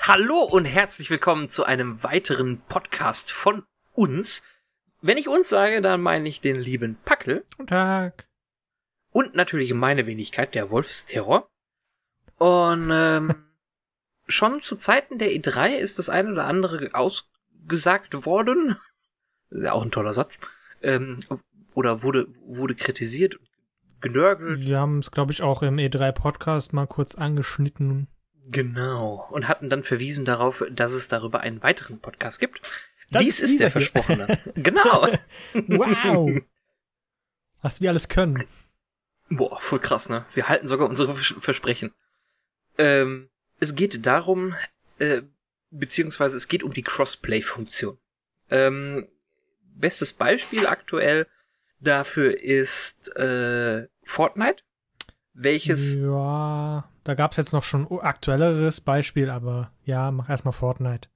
Hallo und herzlich willkommen zu einem weiteren Podcast von uns. Wenn ich uns sage, dann meine ich den lieben Packel. Guten Tag. Und natürlich meine Wenigkeit, der Wolfsterror. Und ähm, schon zu Zeiten der E3 ist das eine oder andere ausgesagt worden. Ja, auch ein toller Satz. Ähm, oder wurde, wurde kritisiert, genörgelt. Wir haben es, glaube ich, auch im E3-Podcast mal kurz angeschnitten. Genau. Und hatten dann verwiesen darauf, dass es darüber einen weiteren Podcast gibt. Das Dies ist ist der hier. versprochene. genau. Wow. Was wir alles können. Boah, voll krass, ne? Wir halten sogar unsere Vers- Versprechen. Ähm, es geht darum, äh, beziehungsweise es geht um die Crossplay-Funktion. Ähm, bestes Beispiel aktuell dafür ist äh, Fortnite, welches Ja, da gab es jetzt noch schon aktuelleres Beispiel, aber ja, mach erstmal Fortnite.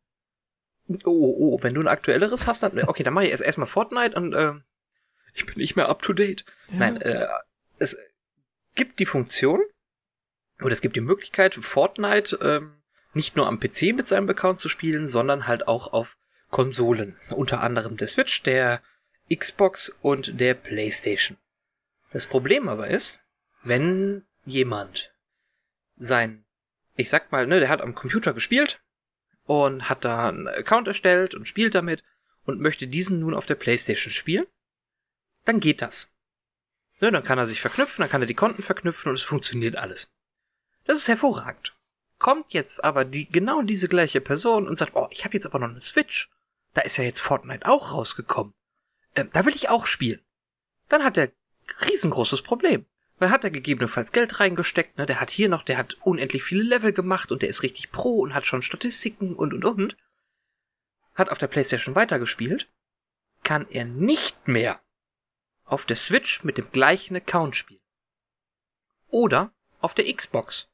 Oh, oh, oh, wenn du ein aktuelleres hast, dann okay, dann mache ich erst erstmal Fortnite und äh, ich bin nicht mehr up to date. Nein, äh, es gibt die Funktion oder es gibt die Möglichkeit, Fortnite ähm, nicht nur am PC mit seinem Account zu spielen, sondern halt auch auf Konsolen, unter anderem der Switch, der Xbox und der PlayStation. Das Problem aber ist, wenn jemand sein, ich sag mal, ne, der hat am Computer gespielt und hat da einen Account erstellt und spielt damit und möchte diesen nun auf der PlayStation spielen, dann geht das. Ne, dann kann er sich verknüpfen, dann kann er die Konten verknüpfen und es funktioniert alles. Das ist hervorragend. Kommt jetzt aber die genau diese gleiche Person und sagt, oh, ich habe jetzt aber noch eine Switch. Da ist ja jetzt Fortnite auch rausgekommen. Ähm, da will ich auch spielen. Dann hat er riesengroßes Problem. Weil hat er gegebenenfalls Geld reingesteckt, ne? Der hat hier noch, der hat unendlich viele Level gemacht und der ist richtig pro und hat schon Statistiken und und und. Hat auf der Playstation weitergespielt. Kann er nicht mehr auf der Switch mit dem gleichen Account spielen. Oder auf der Xbox.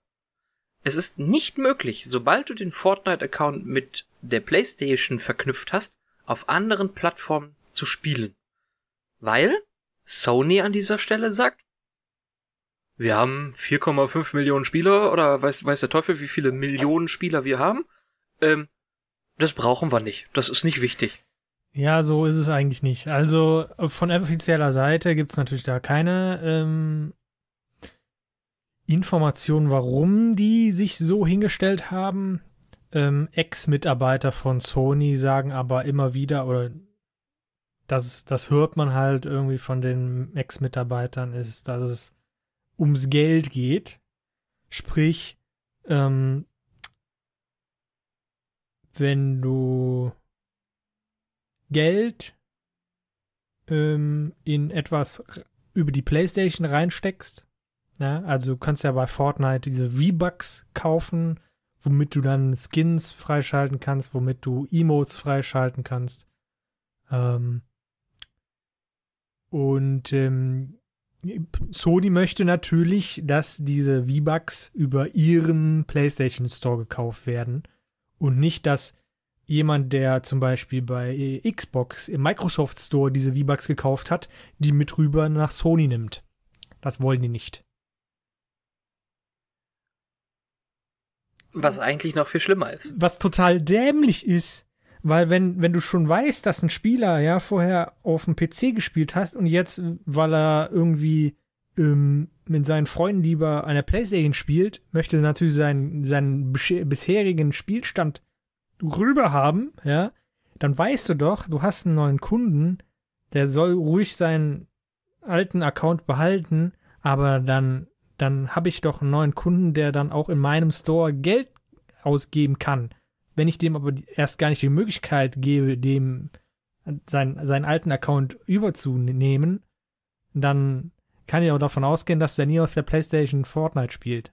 Es ist nicht möglich, sobald du den Fortnite-Account mit der PlayStation verknüpft hast, auf anderen Plattformen zu spielen. Weil Sony an dieser Stelle sagt, wir haben 4,5 Millionen Spieler oder weiß, weiß der Teufel, wie viele Millionen Spieler wir haben. Ähm, das brauchen wir nicht. Das ist nicht wichtig. Ja, so ist es eigentlich nicht. Also von offizieller Seite gibt es natürlich da keine ähm, Informationen, warum die sich so hingestellt haben. Ähm, Ex-Mitarbeiter von Sony sagen aber immer wieder, oder das, das hört man halt irgendwie von den Ex-Mitarbeitern, ist, dass es ums Geld geht. Sprich, ähm, wenn du Geld ähm, in etwas über die PlayStation reinsteckst. Ja, also du kannst ja bei Fortnite diese V-Bucks kaufen, womit du dann Skins freischalten kannst, womit du Emotes freischalten kannst. Ähm, und ähm, Sony möchte natürlich, dass diese V-Bucks über ihren PlayStation Store gekauft werden und nicht, dass jemand, der zum Beispiel bei Xbox im Microsoft Store diese V-Bucks gekauft hat, die mit rüber nach Sony nimmt. Das wollen die nicht. Was eigentlich noch viel schlimmer ist. Was total dämlich ist, weil wenn, wenn du schon weißt, dass ein Spieler ja vorher auf dem PC gespielt hast und jetzt, weil er irgendwie ähm, mit seinen Freunden lieber an der Playstation spielt, möchte natürlich seinen, seinen bisherigen Spielstand rüber haben, ja, dann weißt du doch, du hast einen neuen Kunden, der soll ruhig seinen alten Account behalten, aber dann, dann habe ich doch einen neuen Kunden, der dann auch in meinem Store Geld ausgeben kann. Wenn ich dem aber erst gar nicht die Möglichkeit gebe, dem sein, seinen alten Account überzunehmen, dann kann ich auch davon ausgehen, dass der nie auf der PlayStation Fortnite spielt.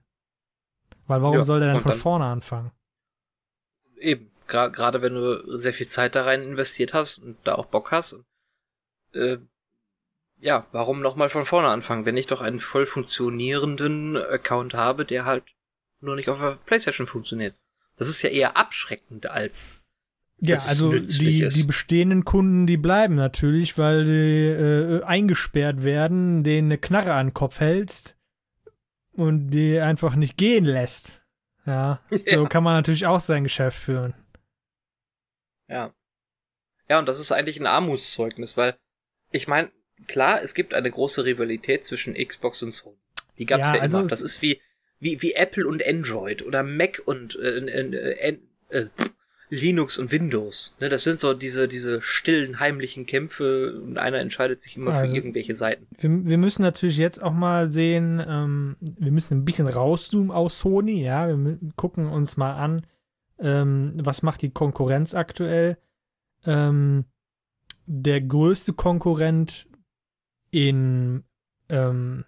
Weil warum Ja, soll der dann von dann- vorne anfangen? Eben, gra- gerade wenn du sehr viel Zeit da rein investiert hast und da auch Bock hast. Äh, ja, warum nochmal von vorne anfangen, wenn ich doch einen voll funktionierenden Account habe, der halt nur nicht auf der Playstation funktioniert. Das ist ja eher abschreckend als Ja, also die, ist. die bestehenden Kunden, die bleiben natürlich, weil die äh, eingesperrt werden, denen eine Knarre an den Kopf hältst und die einfach nicht gehen lässt. Ja, so ja. kann man natürlich auch sein Geschäft führen. Ja. Ja, und das ist eigentlich ein Armutszeugnis, weil ich meine, klar, es gibt eine große Rivalität zwischen Xbox und Sony. Die gab's ja, ja also immer. Das ist wie, wie, wie Apple und Android oder Mac und äh, äh, äh, Linux und Windows. Ne, das sind so diese, diese stillen, heimlichen Kämpfe und einer entscheidet sich immer also, für irgendwelche Seiten. Wir, wir müssen natürlich jetzt auch mal sehen, ähm, wir müssen ein bisschen rauszoomen aus Sony, ja. Wir gucken uns mal an, ähm, was macht die Konkurrenz aktuell. Ähm, der größte Konkurrent in ähm,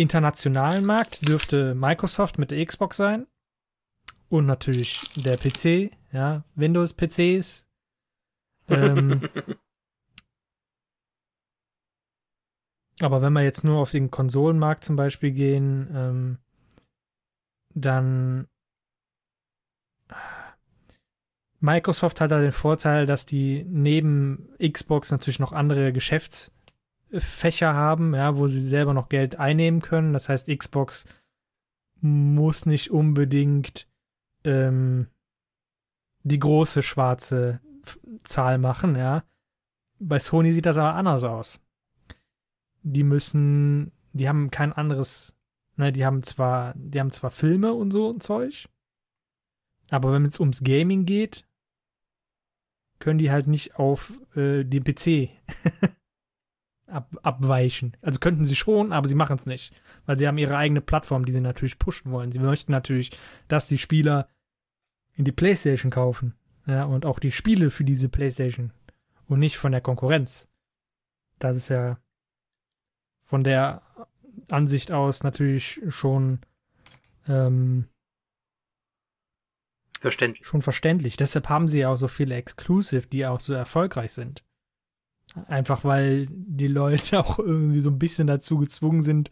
internationalen Markt dürfte Microsoft mit der Xbox sein. Und natürlich der PC, ja, Windows-PCs. Ähm, aber wenn wir jetzt nur auf den Konsolenmarkt zum Beispiel gehen, ähm, dann Microsoft hat da den Vorteil, dass die neben Xbox natürlich noch andere Geschäftsfächer haben, ja, wo sie selber noch Geld einnehmen können. Das heißt, Xbox muss nicht unbedingt ähm, die große schwarze Zahl machen, ja. Bei Sony sieht das aber anders aus. Die müssen, die haben kein anderes, ne, die haben zwar, die haben zwar Filme und so und Zeug, aber wenn es ums Gaming geht, können die halt nicht auf äh, den PC ab, abweichen. Also könnten sie schon, aber sie machen es nicht. Weil sie haben ihre eigene Plattform, die sie natürlich pushen wollen. Sie möchten natürlich, dass die Spieler in die Playstation kaufen. Ja, und auch die Spiele für diese Playstation. Und nicht von der Konkurrenz. Das ist ja von der Ansicht aus natürlich schon ähm, verständlich. Schon verständlich. Deshalb haben sie ja auch so viele Exclusive, die auch so erfolgreich sind. Einfach weil die Leute auch irgendwie so ein bisschen dazu gezwungen sind,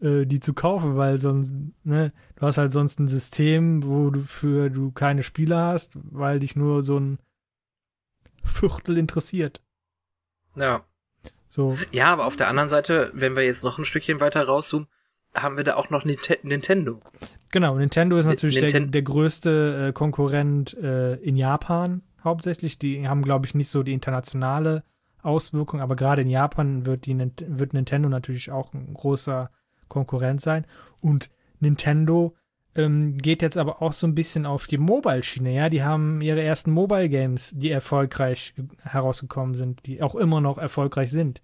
äh, die zu kaufen, weil sonst, ne, du hast halt sonst ein System, wo du für du keine Spieler hast, weil dich nur so ein Viertel interessiert. Ja. So. Ja, aber auf der anderen Seite, wenn wir jetzt noch ein Stückchen weiter rauszoomen, haben wir da auch noch Nintendo. Genau, Nintendo ist natürlich Ninten der, der größte äh, Konkurrent äh, in Japan hauptsächlich. Die haben, glaube ich, nicht so die internationale Auswirkung, aber gerade in Japan wird, die, wird Nintendo natürlich auch ein großer Konkurrent sein. Und Nintendo ähm, geht jetzt aber auch so ein bisschen auf die Mobile-Schiene. Ja, die haben ihre ersten Mobile-Games, die erfolgreich herausgekommen sind, die auch immer noch erfolgreich sind.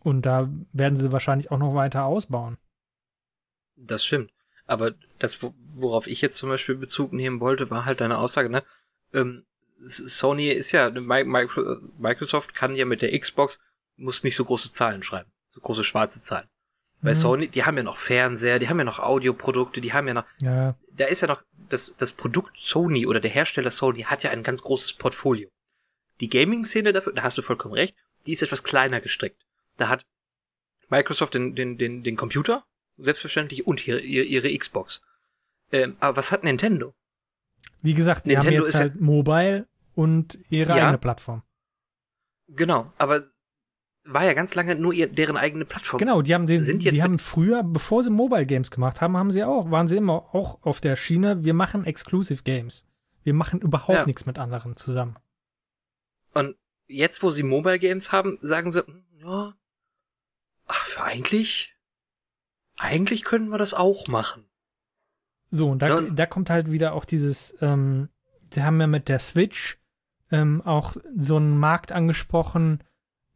Und da werden sie wahrscheinlich auch noch weiter ausbauen. Das stimmt. Aber das, worauf ich jetzt zum Beispiel Bezug nehmen wollte, war halt deine Aussage, ne? Ähm, Sony ist ja, Microsoft kann ja mit der Xbox, muss nicht so große Zahlen schreiben. So große schwarze Zahlen. Weil mhm. Sony, die haben ja noch Fernseher, die haben ja noch Audioprodukte, die haben ja noch, ja. da ist ja noch, das, das Produkt Sony oder der Hersteller Sony hat ja ein ganz großes Portfolio. Die Gaming-Szene dafür, da hast du vollkommen recht, die ist etwas kleiner gestrickt. Da hat Microsoft den, den, den, den Computer, selbstverständlich, und ihre, ihre Xbox. Ähm, aber was hat Nintendo? Wie gesagt, die Nintendo haben jetzt halt ja, Mobile und ihre ja, eigene Plattform. Genau, aber war ja ganz lange nur ihr, deren eigene Plattform. Genau, die haben den, Sind die haben früher, bevor sie Mobile Games gemacht haben, haben sie auch, waren sie immer auch auf der Schiene, wir machen Exclusive Games. Wir machen überhaupt ja. nichts mit anderen zusammen. Und jetzt, wo sie Mobile Games haben, sagen sie, hm, ja, ach, für eigentlich, eigentlich können wir das auch machen. So, und da, ja. da kommt halt wieder auch dieses, ähm, sie haben ja mit der Switch ähm, auch so einen Markt angesprochen,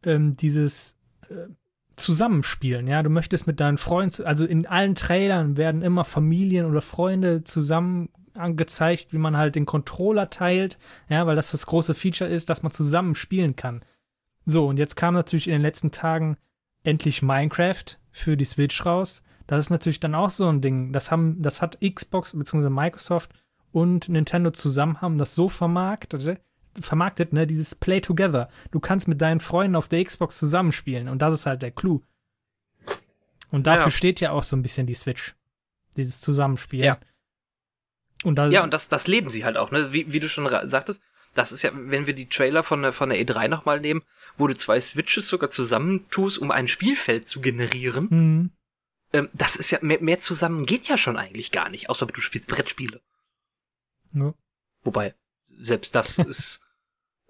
ähm, dieses äh, Zusammenspielen, ja, du möchtest mit deinen Freunden, also in allen Trailern werden immer Familien oder Freunde zusammen angezeigt, wie man halt den Controller teilt, ja, weil das das große Feature ist, dass man zusammen spielen kann. So, und jetzt kam natürlich in den letzten Tagen endlich Minecraft für die Switch raus. Das ist natürlich dann auch so ein Ding. Das haben, das hat Xbox bzw. Microsoft und Nintendo zusammen haben das so vermarktet, vermarktet, ne, dieses Play Together. Du kannst mit deinen Freunden auf der Xbox zusammenspielen und das ist halt der Clou. Und dafür ja. steht ja auch so ein bisschen die Switch. Dieses Zusammenspielen. Ja. Und ja, und das, das leben sie halt auch, ne? Wie, wie du schon sagtest, das ist ja, wenn wir die Trailer von der, von der E3 nochmal nehmen, wo du zwei Switches sogar zusammentust, um ein Spielfeld zu generieren. Mhm. Ähm, das ist ja, mehr, mehr zusammen geht ja schon eigentlich gar nicht, außer du spielst Brettspiele. Ja. Wobei, selbst das ist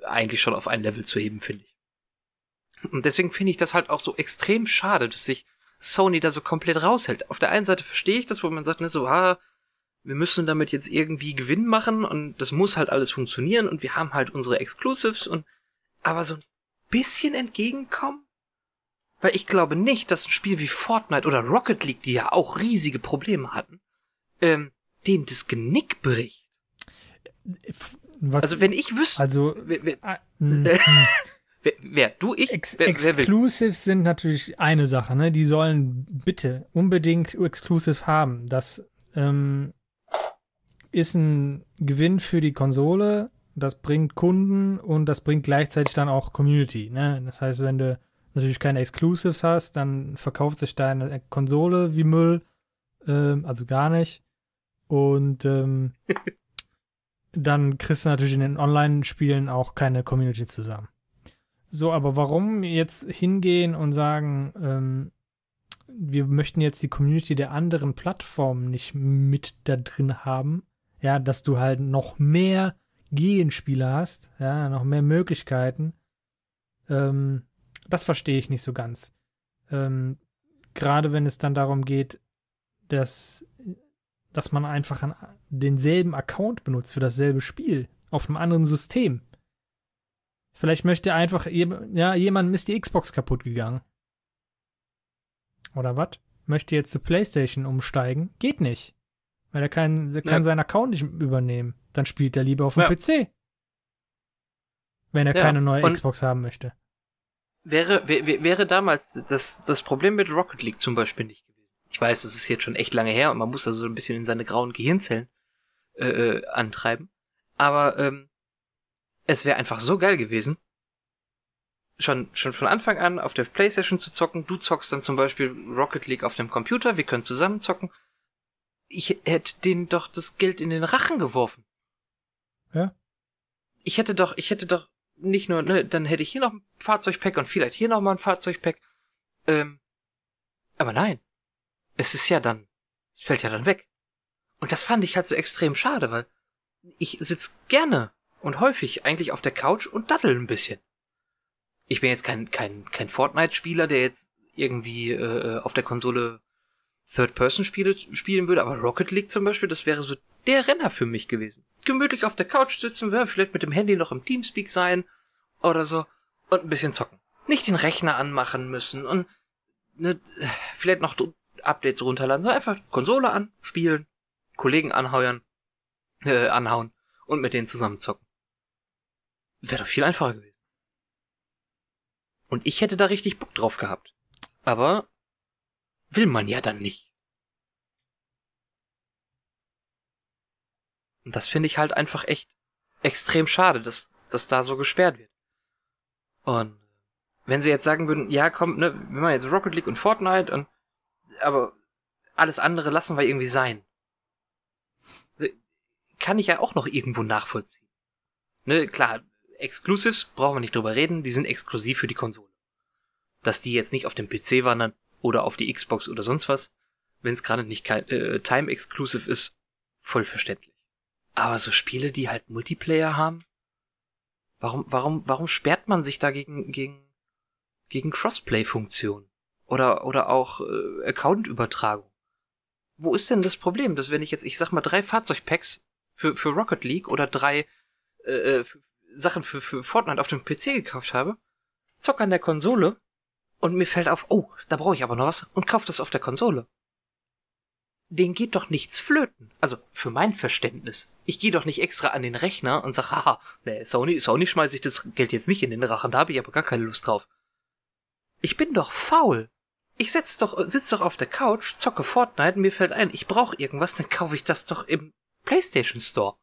eigentlich schon auf ein Level zu heben, finde ich. Und deswegen finde ich das halt auch so extrem schade, dass sich Sony da so komplett raushält. Auf der einen Seite verstehe ich das, wo man sagt, ne, so, ah, wir müssen damit jetzt irgendwie Gewinn machen und das muss halt alles funktionieren und wir haben halt unsere Exclusives und aber so ein bisschen entgegenkommen? Weil ich glaube nicht, dass ein Spiel wie Fortnite oder Rocket League, die ja auch riesige Probleme hatten, ähm, denen das Genick bricht. Was, also wenn ich wüsste, also wer, wer, ah, hm, hm. wer, wer du, ich, Ex? Exclusives sind natürlich eine Sache, ne? Die sollen bitte unbedingt Exclusive haben. Das ähm, ist ein Gewinn für die Konsole, das bringt Kunden und das bringt gleichzeitig dann auch Community. Ne? Das heißt, wenn du natürlich keine Exclusives hast, dann verkauft sich deine Konsole wie Müll, ähm, also gar nicht. Und ähm, dann kriegst du natürlich in den Online-Spielen auch keine Community zusammen. So, aber warum jetzt hingehen und sagen, ähm, wir möchten jetzt die Community der anderen Plattformen nicht mit da drin haben? Ja, dass du halt noch mehr Gegenspieler hast, ja, noch mehr Möglichkeiten. Ähm, das verstehe ich nicht so ganz. Ähm, Gerade wenn es dann darum geht, dass, dass man einfach an denselben Account benutzt für dasselbe Spiel auf einem anderen System. Vielleicht möchte einfach, ja, jemandem ist die Xbox kaputt gegangen. Oder was? Möchte jetzt zu PlayStation umsteigen? Geht nicht. Weil er kann, er kann ja. seinen Account nicht übernehmen. Dann spielt er lieber auf dem ja. PC. Wenn er ja. keine neue Und Xbox haben möchte. Wäre, wäre damals das, das Problem mit Rocket League zum Beispiel nicht. Ich weiß, das ist jetzt schon echt lange her und man muss also so ein bisschen in seine grauen Gehirnzellen äh, äh antreiben. Aber ähm, es wäre einfach so geil gewesen, schon, schon von Anfang an auf der Playstation zu zocken. Du zockst dann zum Beispiel Rocket League auf dem Computer, wir können zusammen zocken. Ich hätte denen doch das Geld in den Rachen geworfen. Ja? Ich hätte doch, ich hätte doch nicht nur, ne, dann hätte ich hier noch ein Fahrzeugpack und vielleicht hier noch mal ein Fahrzeugpack. Ähm, aber nein. Es ist ja dann, es fällt ja dann weg. Und das fand ich halt so extrem schade, weil ich sitz gerne und häufig eigentlich auf der Couch und daddel ein bisschen. Ich bin jetzt kein, kein, kein Fortnite-Spieler, der jetzt irgendwie äh, auf der Konsole Third-Person-Spiele spielen würde, aber Rocket League zum Beispiel, das wäre so der Renner für mich gewesen. Gemütlich auf der Couch sitzen, vielleicht mit dem Handy noch im Teamspeak sein oder so und ein bisschen zocken. Nicht den Rechner anmachen müssen und ne, vielleicht noch Updates runterladen, sondern einfach Konsole an, spielen, Kollegen anheuern, äh, anhauen und mit denen zusammen zocken. Wäre doch viel einfacher gewesen. Und ich hätte da richtig Bock drauf gehabt. Aber will man ja dann nicht. Und das finde ich halt einfach echt extrem schade, dass, dass da so gesperrt wird. Und wenn sie jetzt sagen würden, ja komm, ne, wir machen jetzt Rocket League und Fortnite und aber alles andere lassen wir irgendwie sein. Kann ich ja auch noch irgendwo nachvollziehen. Ne, klar, Exclusives brauchen wir nicht drüber reden, die sind exklusiv für die Konsole. Dass die jetzt nicht auf dem PC wandern oder auf die Xbox oder sonst was, wenn es gerade nicht äh, Time Exclusive ist, voll verständlich. Aber so Spiele, die halt Multiplayer haben, warum, warum, warum sperrt man sich da gegen, gegen, gegen Crossplay-Funktionen? Oder, oder auch äh, Account-Übertragung? Wo ist denn das Problem, dass wenn ich jetzt, ich sag mal, drei Fahrzeugpacks für, für Rocket League oder drei äh, äh Sachen für, für Fortnite auf dem PC gekauft habe, zock an der Konsole und mir fällt auf, oh, da brauche ich aber noch was und kauf das auf der Konsole. Den geht doch nichts flöten. Also für mein Verständnis. Ich gehe doch nicht extra an den Rechner und sag, haha, nee, Sony, Sony schmeiße ich das Geld jetzt nicht in den Rachen, da habe ich aber gar keine Lust drauf. Ich bin doch faul. Ich setz doch, sitz doch auf der Couch, zocke Fortnite, mir fällt ein, ich brauche irgendwas, dann kaufe ich das doch im PlayStation Store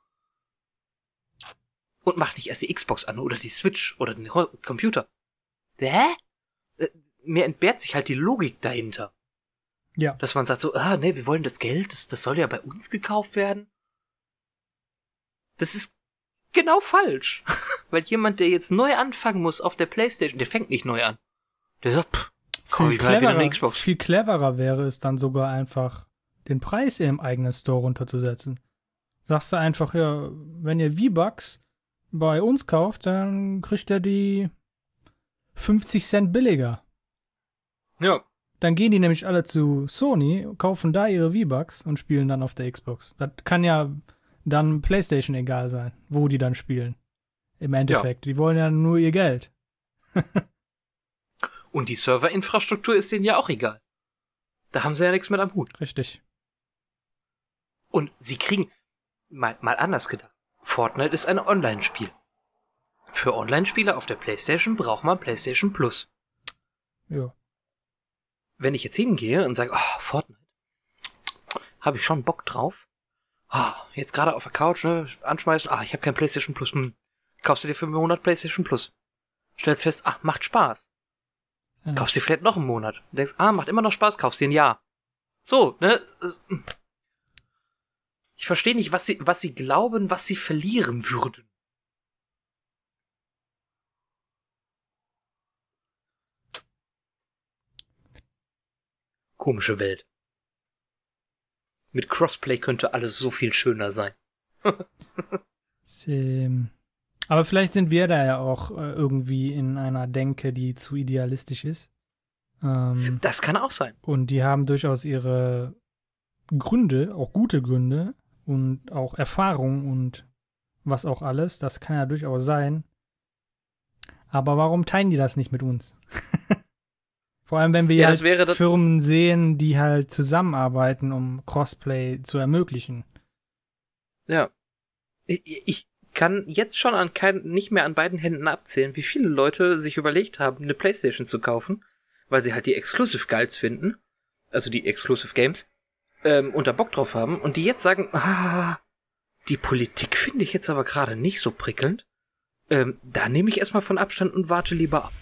und mach nicht erst die Xbox an oder die Switch oder den Computer. Hä? Äh, mir entbehrt sich halt die Logik dahinter. Ja. Dass man sagt so, ah, nee, wir wollen das Geld, das, das soll ja bei uns gekauft werden. Das ist genau falsch. Weil jemand, der jetzt neu anfangen muss auf der Playstation, der fängt nicht neu an. Der sagt, pff, Viel cleverer, viel cleverer wäre es dann sogar einfach, den Preis im eigenen Store runterzusetzen. Sagst du einfach, ja, wenn ihr V-Bucks bei uns kauft, dann kriegt ihr die 50 Cent billiger. Ja. Dann gehen die nämlich alle zu Sony, kaufen da ihre V-Bucks und spielen dann auf der Xbox. Das kann ja dann PlayStation egal sein, wo die dann spielen. Im Endeffekt. Die wollen ja nur ihr Geld. Und die Serverinfrastruktur ist denen ja auch egal. Da haben sie ja nichts mit am Hut. Richtig. Und sie kriegen, mal, mal anders gedacht. Fortnite ist ein Online-Spiel. Für Online-Spieler auf der PlayStation braucht man PlayStation Plus. Ja. Wenn ich jetzt hingehe und sage, oh, Fortnite, habe ich schon Bock drauf. Ah, jetzt gerade auf der Couch, ne, anschmeißen, ah, ich habe kein PlayStation Plus, hm. Kaufst du dir für einen Monat PlayStation Plus. Stellst fest, ach, macht Spaß. Ja. Kaufst dir vielleicht noch einen Monat. Denkst, ah, macht immer noch Spaß, kaufst dir ein Jahr. So, ne? Ich verstehe nicht, was sie, was sie glauben, was sie verlieren würden. Komische Welt. Mit Crossplay könnte alles so viel schöner sein. Ähm, aber vielleicht sind wir da ja auch äh, irgendwie in einer Denke, die zu idealistisch ist. Ähm, Das kann auch sein. und die haben durchaus ihre Gründe, auch gute Gründe und auch Erfahrung und was auch alles. Das kann ja durchaus sein. Aber warum teilen die das nicht mit uns? Vor allem, wenn wir Ja, das- Firmen sehen, die halt zusammenarbeiten, um Crossplay zu ermöglichen. Ja. Ich, ich kann jetzt schon an kein, nicht mehr an beiden Händen abzählen, wie viele Leute sich überlegt haben, eine Playstation zu kaufen, weil sie halt die Exclusive Guides finden, also die Exclusive Games, ähm, und da Bock drauf haben, und die jetzt sagen, ah, die Politik finde ich jetzt aber gerade nicht so prickelnd. Ähm, da nehme ich erstmal von Abstand und warte lieber ab.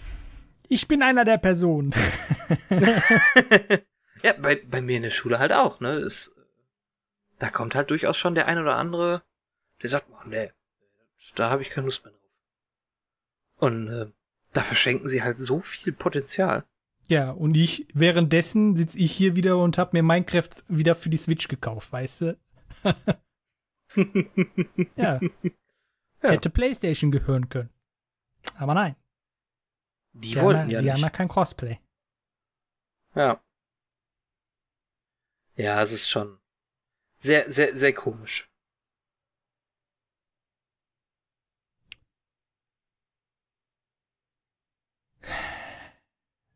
Ich bin einer der Personen. Ja, bei, bei mir in der Schule halt auch, ne? Es, da kommt halt durchaus schon der ein oder andere, der sagt, oh, nee, da habe ich keine Lust mehr drauf. Und äh, da verschenken sie halt so viel Potenzial. Ja, und ich, währenddessen sitze ich hier wieder und habe mir Minecraft wieder für die Switch gekauft, weißt du? ja. Ja. Hätte PlayStation gehören können. Aber nein. Die, Die, wollten haben, ja die haben nicht. ja kein Crossplay. Ja. Ja, es ist schon sehr, sehr, sehr komisch.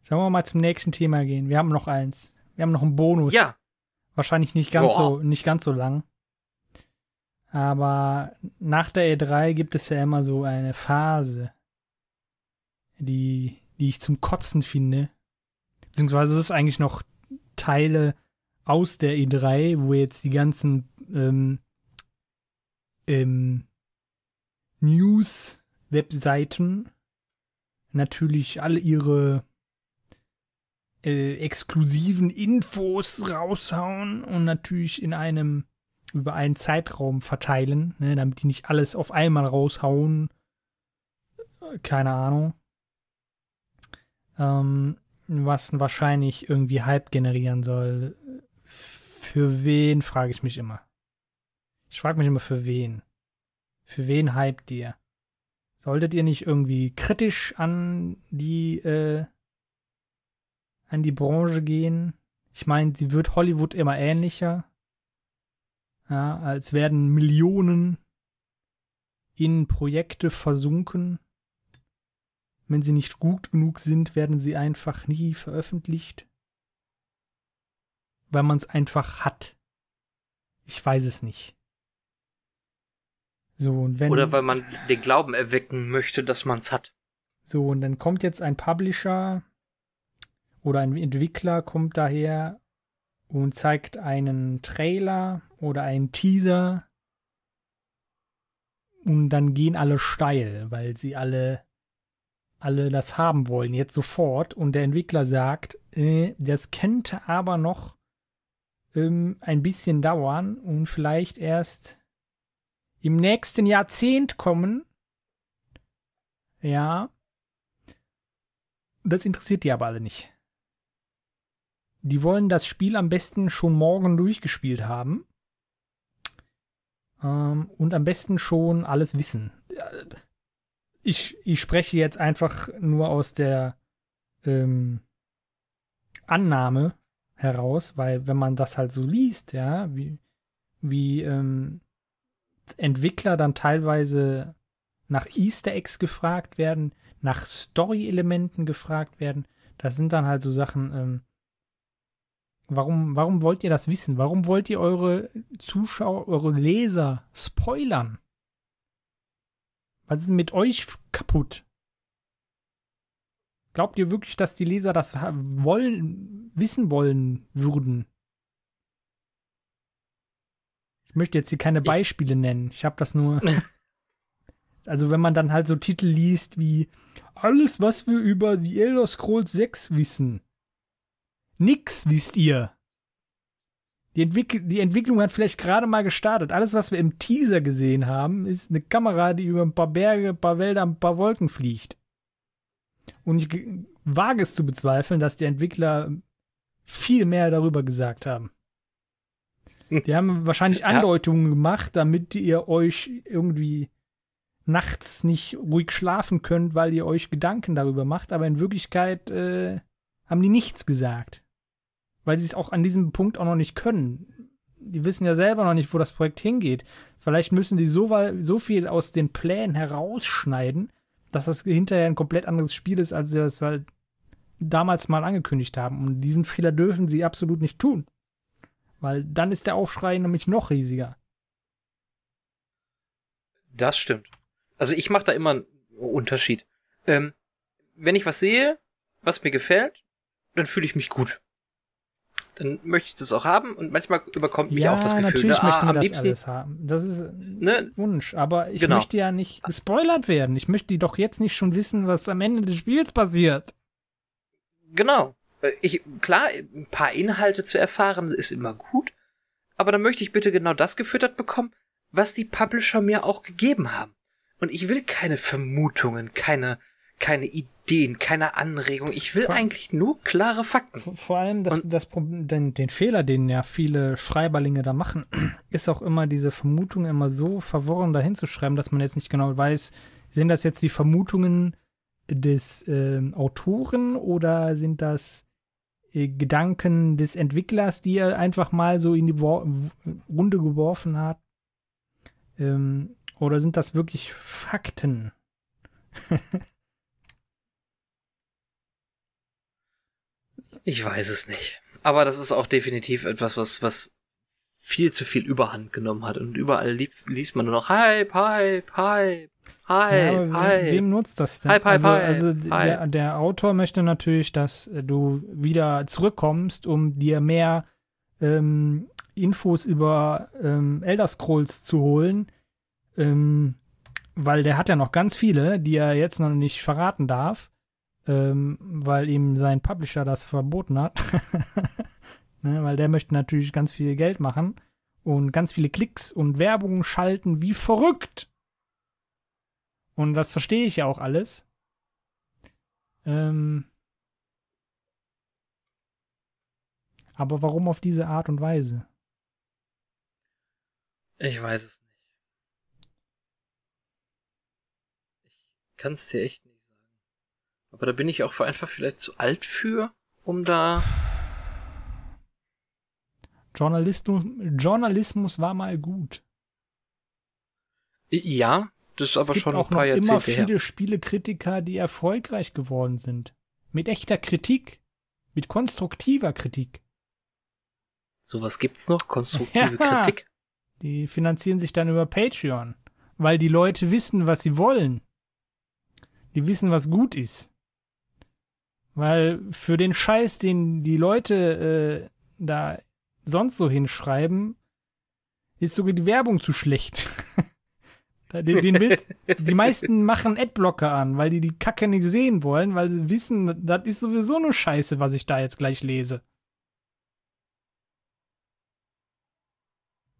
Sollen wir mal zum nächsten Thema gehen? Wir haben noch eins. Wir haben noch einen Bonus. Ja, Wahrscheinlich nicht ganz Boah. so, nicht ganz so lang. Aber nach der E3 gibt es ja immer so eine Phase, die, die ich zum Kotzen finde. Beziehungsweise es ist eigentlich noch Teile aus der E3, wo jetzt die ganzen ähm, ähm, News-Webseiten natürlich alle ihre äh, exklusiven Infos raushauen und natürlich in einem über einen Zeitraum verteilen, ne, damit die nicht alles auf einmal raushauen. Äh, Keine Ahnung. Ähm, was wahrscheinlich irgendwie Hype generieren soll. Für wen, frage ich mich immer. Ich frage mich immer, für wen. Für wen hypt ihr? Solltet ihr nicht irgendwie kritisch an die, äh, an die Branche gehen? Ich meine, sie wird Hollywood immer ähnlicher. Ja, als werden Millionen in Projekte versunken. Wenn sie nicht gut genug sind, werden sie einfach nie veröffentlicht. Weil man es einfach hat. Ich weiß es nicht. So, und wenn. oder weil man den Glauben erwecken möchte, dass man's hat. So, und dann kommt jetzt ein Publisher oder ein Entwickler kommt daher und zeigt einen Trailer oder einen Teaser und dann gehen alle steil, weil sie alle alle das haben wollen, jetzt sofort. Und der Entwickler sagt, äh, das könnte aber noch ähm, ein bisschen dauern und vielleicht erst im nächsten Jahrzehnt kommen. Ja. Das interessiert die aber alle nicht. Die wollen das Spiel am besten schon morgen durchgespielt haben. Ähm, und am besten schon alles wissen. Ich, ich spreche jetzt einfach nur aus der ähm, Annahme heraus, weil wenn man das halt so liest, ja, wie, wie ähm, Entwickler dann teilweise nach Easter Eggs gefragt werden, nach Story-Elementen gefragt werden, das sind dann halt so Sachen, ähm, warum, warum wollt ihr das wissen? Warum wollt ihr eure Zuschauer, eure Leser spoilern? Was ist mit euch kaputt? Glaubt ihr wirklich, dass die Leser das wollen, wissen wollen würden? Ich möchte jetzt hier keine Beispiele ich, nennen. Ich habe das nur. also, wenn man dann halt so Titel liest wie Alles, was wir über die Elder Scrolls 6 wissen. Nix wisst ihr. Die, Entwick die Entwicklung hat vielleicht gerade mal gestartet. Alles, was wir im Teaser gesehen haben, ist eine Kamera, die über ein paar Berge, ein paar Wälder, ein paar Wolken fliegt. Und ich wage es zu bezweifeln, dass die Entwickler viel mehr darüber gesagt haben. Die haben wahrscheinlich Andeutungen ja. gemacht, damit ihr euch irgendwie nachts nicht ruhig schlafen könnt, weil ihr euch Gedanken darüber macht, aber in Wirklichkeit äh, haben die nichts gesagt. Weil sie es auch an diesem Punkt auch noch nicht können. Die wissen ja selber noch nicht, wo das Projekt hingeht. Vielleicht müssen die so, so viel aus den Plänen herausschneiden, dass das hinterher ein komplett anderes Spiel ist, als sie das halt damals mal angekündigt haben. Und diesen Fehler dürfen sie absolut nicht tun. Weil dann ist der Aufschrei nämlich noch riesiger. Das stimmt. Also ich mache da immer einen Unterschied. Ähm, wenn ich was sehe, was mir gefällt, dann fühle ich mich gut dann möchte ich das auch haben und manchmal überkommt mich ja, auch das Gefühl, natürlich ne, ah, am das liebsten alles haben. Das ist ne? Wunsch, aber ich genau. möchte ja nicht gespoilert werden. Ich möchte doch jetzt nicht schon wissen, was am Ende des Spiels passiert. Genau. Äh, ich, klar, ein paar Inhalte zu erfahren ist immer gut, aber dann möchte ich bitte genau das gefüttert bekommen, was die Publisher mir auch gegeben haben. Und ich will keine Vermutungen, keine, keine Ideen, keine Anregung. Ich will vor, eigentlich nur klare Fakten. Vor allem das, das Problem, den, den Fehler, den ja viele Schreiberlinge da machen, ist auch immer diese Vermutung immer so verworren dahin zu schreiben, dass man jetzt nicht genau weiß, sind das jetzt die Vermutungen des äh, Autoren oder sind das äh, Gedanken des Entwicklers, die er einfach mal so in die Wo Runde geworfen hat? Ähm, oder sind das wirklich Fakten? Ich weiß es nicht. Aber das ist auch definitiv etwas, was, was viel zu viel Überhand genommen hat. Und überall lieb, liest man nur noch Hype, Hype, Hype, Hype, ja, Hype. Wem nutzt das denn? Hype, Hype, also, Hype, also Der, der Autor möchte natürlich, dass du wieder zurückkommst, um dir mehr ähm, Infos über ähm, Elder Scrolls zu holen. Ähm, weil der hat ja noch ganz viele, die er jetzt noch nicht verraten darf ähm, weil ihm sein Publisher das verboten hat. ne, weil der möchte natürlich ganz viel Geld machen und ganz viele Klicks und Werbung schalten wie verrückt. Und das verstehe ich ja auch alles. Ähm, aber warum auf diese Art und Weise? Ich weiß es nicht. Ich kann es dir echt aber da bin ich auch einfach vielleicht zu alt für, um da. Journalismus, Journalismus war mal gut. Ja, das ist aber schon ein paar Jahrzehnte her. Es gibt immer viele Spielekritiker, die erfolgreich geworden sind. Mit echter Kritik. Mit konstruktiver Kritik. Sowas gibt's noch? Konstruktive ja, Kritik? Die finanzieren sich dann über Patreon. Weil die Leute wissen, was sie wollen. Die wissen, was gut ist. Weil für den Scheiß, den die Leute äh, da sonst so hinschreiben, ist sogar die Werbung zu schlecht. den, den willst, die meisten machen Adblocker an, weil die die Kacke nicht sehen wollen, weil sie wissen, das ist sowieso nur Scheiße, was ich da jetzt gleich lese.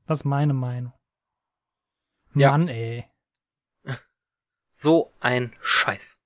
Das ist meine Meinung. Ja. Mann, ey. So ein Scheiß.